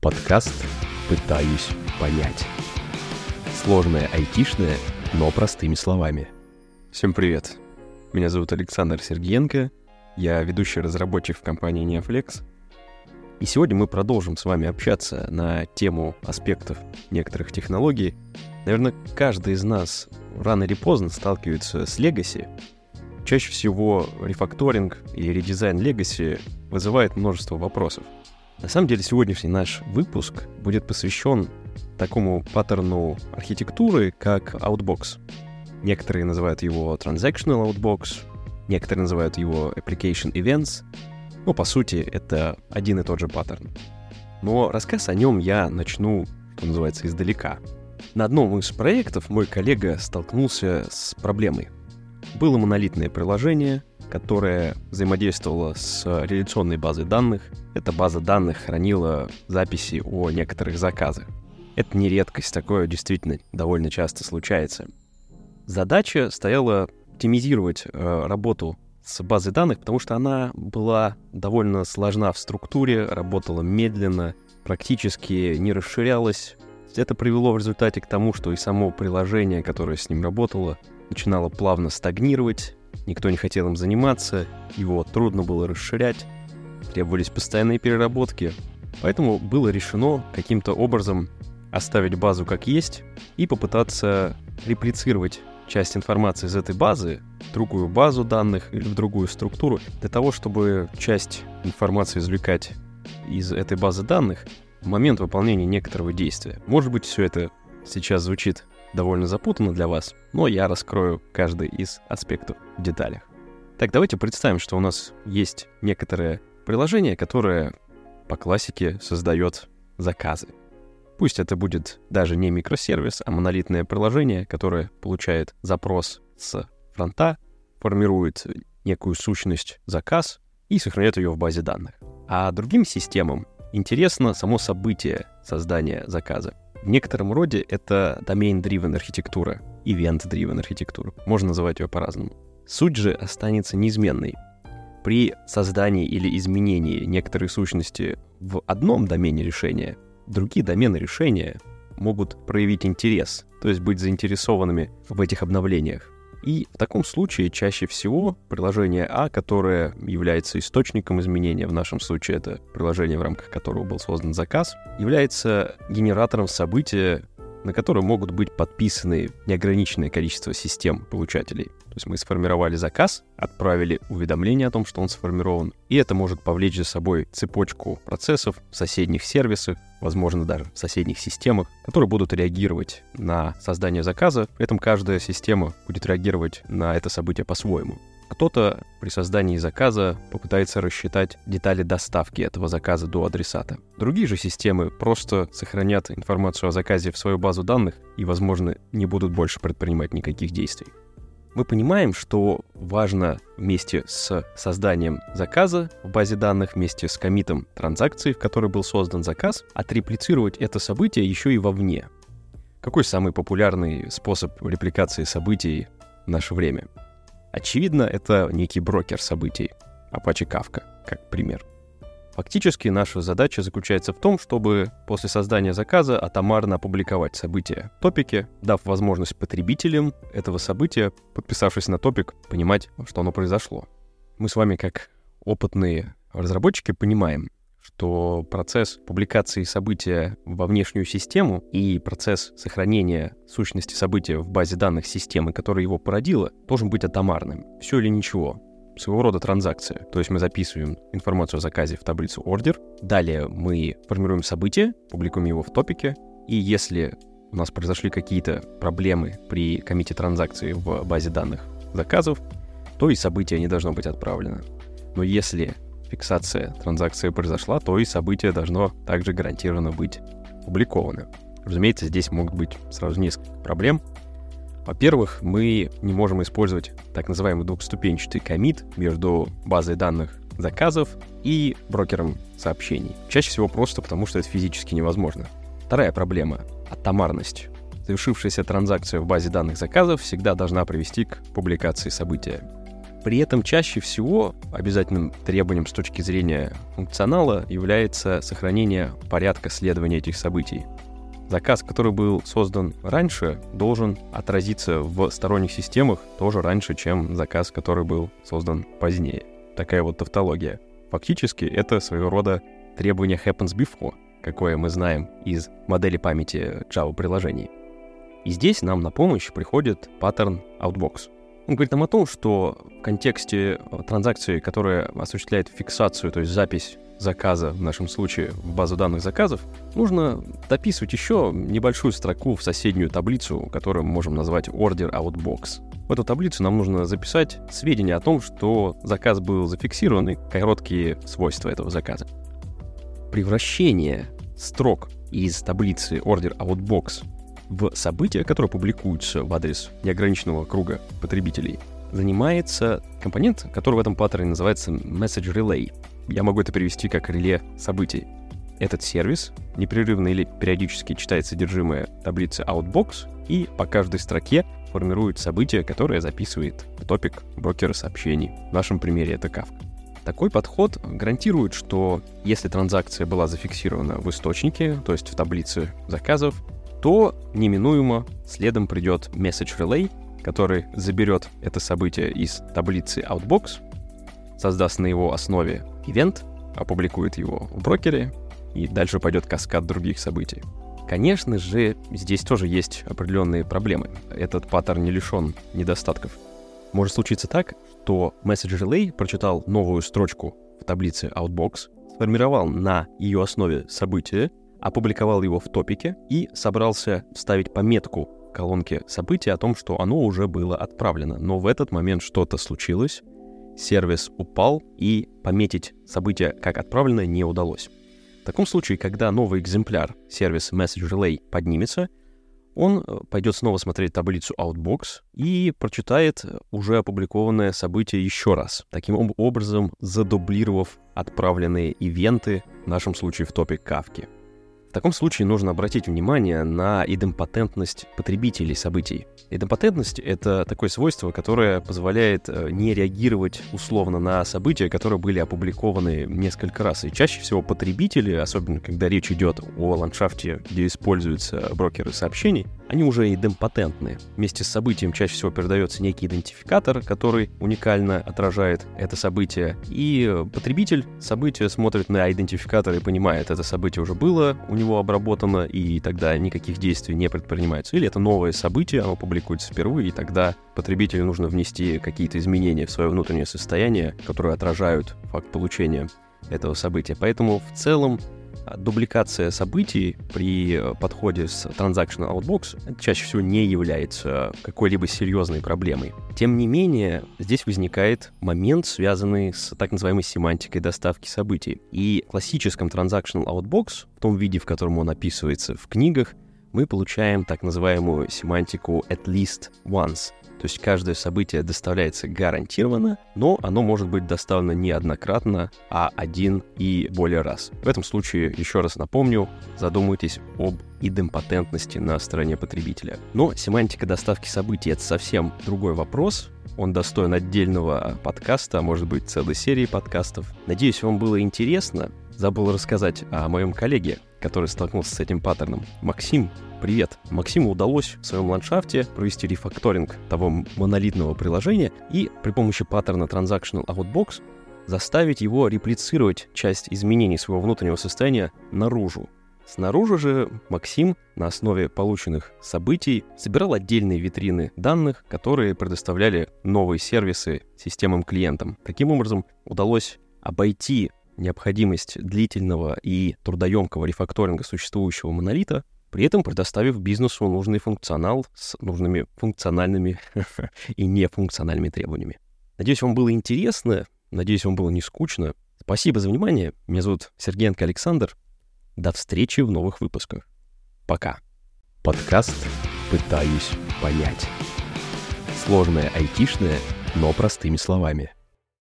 Подкаст «Пытаюсь понять». Сложное айтишное, но простыми словами. Всем привет. Меня зовут Александр Сергеенко. Я ведущий разработчик в компании Neoflex. И сегодня мы продолжим с вами общаться на тему аспектов некоторых технологий. Наверное, каждый из нас рано или поздно сталкивается с Legacy. Чаще всего рефакторинг или редизайн Legacy вызывает множество вопросов — на самом деле сегодняшний наш выпуск будет посвящен такому паттерну архитектуры, как Outbox. Некоторые называют его Transactional Outbox, некоторые называют его Application Events. Но, по сути, это один и тот же паттерн. Но рассказ о нем я начну, что называется, издалека. На одном из проектов мой коллега столкнулся с проблемой. Было монолитное приложение, которая взаимодействовала с реляционной базой данных. Эта база данных хранила записи о некоторых заказах. Это не редкость, такое действительно довольно часто случается. Задача стояла оптимизировать э, работу с базой данных, потому что она была довольно сложна в структуре, работала медленно, практически не расширялась. Это привело в результате к тому, что и само приложение, которое с ним работало, начинало плавно стагнировать, Никто не хотел им заниматься, его трудно было расширять, требовались постоянные переработки. Поэтому было решено каким-то образом оставить базу как есть и попытаться реплицировать часть информации из этой базы в другую базу данных или в другую структуру для того, чтобы часть информации извлекать из этой базы данных в момент выполнения некоторого действия. Может быть, все это сейчас звучит довольно запутанно для вас, но я раскрою каждый из аспектов в деталях. Так, давайте представим, что у нас есть некоторое приложение, которое по классике создает заказы. Пусть это будет даже не микросервис, а монолитное приложение, которое получает запрос с фронта, формирует некую сущность заказ и сохраняет ее в базе данных. А другим системам интересно само событие создания заказа. В некотором роде это domain-driven архитектура, event-driven архитектура. Можно называть ее по-разному. Суть же останется неизменной. При создании или изменении некоторой сущности в одном домене решения, другие домены решения могут проявить интерес, то есть быть заинтересованными в этих обновлениях. И в таком случае чаще всего приложение А, которое является источником изменения, в нашем случае это приложение, в рамках которого был создан заказ, является генератором события, на которое могут быть подписаны неограниченное количество систем получателей. То есть мы сформировали заказ, отправили уведомление о том, что он сформирован, и это может повлечь за собой цепочку процессов в соседних сервисах, возможно, даже в соседних системах, которые будут реагировать на создание заказа. При этом каждая система будет реагировать на это событие по-своему. Кто-то при создании заказа попытается рассчитать детали доставки этого заказа до адресата. Другие же системы просто сохранят информацию о заказе в свою базу данных и, возможно, не будут больше предпринимать никаких действий мы понимаем, что важно вместе с созданием заказа в базе данных, вместе с комитом транзакции, в которой был создан заказ, отреплицировать это событие еще и вовне. Какой самый популярный способ репликации событий в наше время? Очевидно, это некий брокер событий, Apache Kafka, как пример. Фактически наша задача заключается в том, чтобы после создания заказа атомарно опубликовать события в топике, дав возможность потребителям этого события, подписавшись на топик, понимать, что оно произошло. Мы с вами, как опытные разработчики, понимаем, что процесс публикации события во внешнюю систему и процесс сохранения сущности события в базе данных системы, которая его породила, должен быть атомарным. Все или ничего своего рода транзакция. То есть мы записываем информацию о заказе в таблицу order, далее мы формируем событие, публикуем его в топике, и если у нас произошли какие-то проблемы при комите транзакции в базе данных заказов, то и событие не должно быть отправлено. Но если фиксация транзакции произошла, то и событие должно также гарантированно быть опубликовано. Разумеется, здесь могут быть сразу несколько проблем, во-первых, мы не можем использовать так называемый двухступенчатый комит между базой данных заказов и брокером сообщений. Чаще всего просто потому, что это физически невозможно. Вторая проблема — атомарность. Завершившаяся транзакция в базе данных заказов всегда должна привести к публикации события. При этом чаще всего обязательным требованием с точки зрения функционала является сохранение порядка следования этих событий. Заказ, который был создан раньше, должен отразиться в сторонних системах тоже раньше, чем заказ, который был создан позднее. Такая вот тавтология. Фактически это своего рода требование happens before, какое мы знаем из модели памяти Java-приложений. И здесь нам на помощь приходит паттерн Outbox — он говорит нам о том, что в контексте э, транзакции, которая осуществляет фиксацию, то есть запись заказа, в нашем случае в базу данных заказов, нужно дописывать еще небольшую строку в соседнюю таблицу, которую мы можем назвать Order Outbox. В эту таблицу нам нужно записать сведения о том, что заказ был зафиксирован и короткие свойства этого заказа. Превращение строк из таблицы Order Outbox в события, которые публикуются в адрес неограниченного круга потребителей, занимается компонент, который в этом паттерне называется Message Relay. Я могу это перевести как реле событий. Этот сервис непрерывно или периодически читает содержимое таблицы Outbox и по каждой строке формирует событие, которое записывает топик брокера сообщений. В нашем примере это Kafka. Такой подход гарантирует, что если транзакция была зафиксирована в источнике, то есть в таблице заказов, то неминуемо следом придет Message Relay, который заберет это событие из таблицы Outbox, создаст на его основе ивент, опубликует его в брокере, и дальше пойдет каскад других событий. Конечно же, здесь тоже есть определенные проблемы. Этот паттерн не лишен недостатков. Может случиться так, что Message Relay прочитал новую строчку в таблице Outbox, сформировал на ее основе событие, опубликовал его в топике и собрался вставить пометку в колонке события о том, что оно уже было отправлено. Но в этот момент что-то случилось, сервис упал, и пометить событие как отправлено не удалось. В таком случае, когда новый экземпляр сервиса Message Relay поднимется, он э, пойдет снова смотреть таблицу Outbox и прочитает уже опубликованное событие еще раз, таким образом задублировав отправленные ивенты, в нашем случае в топе Кавки. В таком случае нужно обратить внимание на идемпотентность потребителей событий. Идемпотентность — это такое свойство, которое позволяет э, не реагировать условно на события, которые были опубликованы несколько раз. И чаще всего потребители, особенно когда речь идет о ландшафте, где используются брокеры сообщений, они уже идемпотентны. Вместе с событием чаще всего передается некий идентификатор, который уникально отражает это событие. И потребитель события смотрит на идентификатор и понимает, это событие уже было у него обработано, и тогда никаких действий не предпринимается. Или это новое событие, оно публикуется впервые, и тогда потребителю нужно внести какие-то изменения в свое внутреннее состояние, которые отражают факт получения этого события. Поэтому в целом дубликация событий при э, подходе с Transactional Outbox чаще всего не является какой-либо серьезной проблемой. Тем не менее, здесь возникает момент, связанный с так называемой семантикой доставки событий. И в классическом Transactional Outbox, в том виде, в котором он описывается в книгах, мы получаем так называемую семантику at least once — то есть каждое событие доставляется гарантированно, но оно может быть доставлено не однократно, а один и более раз. В этом случае, еще раз напомню, задумайтесь об идемпотентности на стороне потребителя. Но семантика доставки событий — это совсем другой вопрос, он достоин отдельного подкаста, а может быть целой серии подкастов. Надеюсь, вам было интересно. Забыл рассказать о моем коллеге, который столкнулся с этим паттерном. Максим, привет. Максиму удалось в своем ландшафте провести рефакторинг того монолитного приложения и при помощи паттерна Transactional Outbox заставить его реплицировать часть изменений своего внутреннего состояния наружу. Снаружи же Максим на основе полученных событий собирал отдельные витрины данных, которые предоставляли новые сервисы системам-клиентам. Таким образом, удалось обойти необходимость длительного и трудоемкого рефакторинга существующего монолита, при этом предоставив бизнесу нужный функционал с нужными функциональными и нефункциональными требованиями. Надеюсь, вам было интересно, надеюсь, вам было не скучно. Спасибо за внимание. Меня зовут Сергеенко Александр. До встречи в новых выпусках. Пока. Подкаст «Пытаюсь понять». Сложное айтишное, но простыми словами –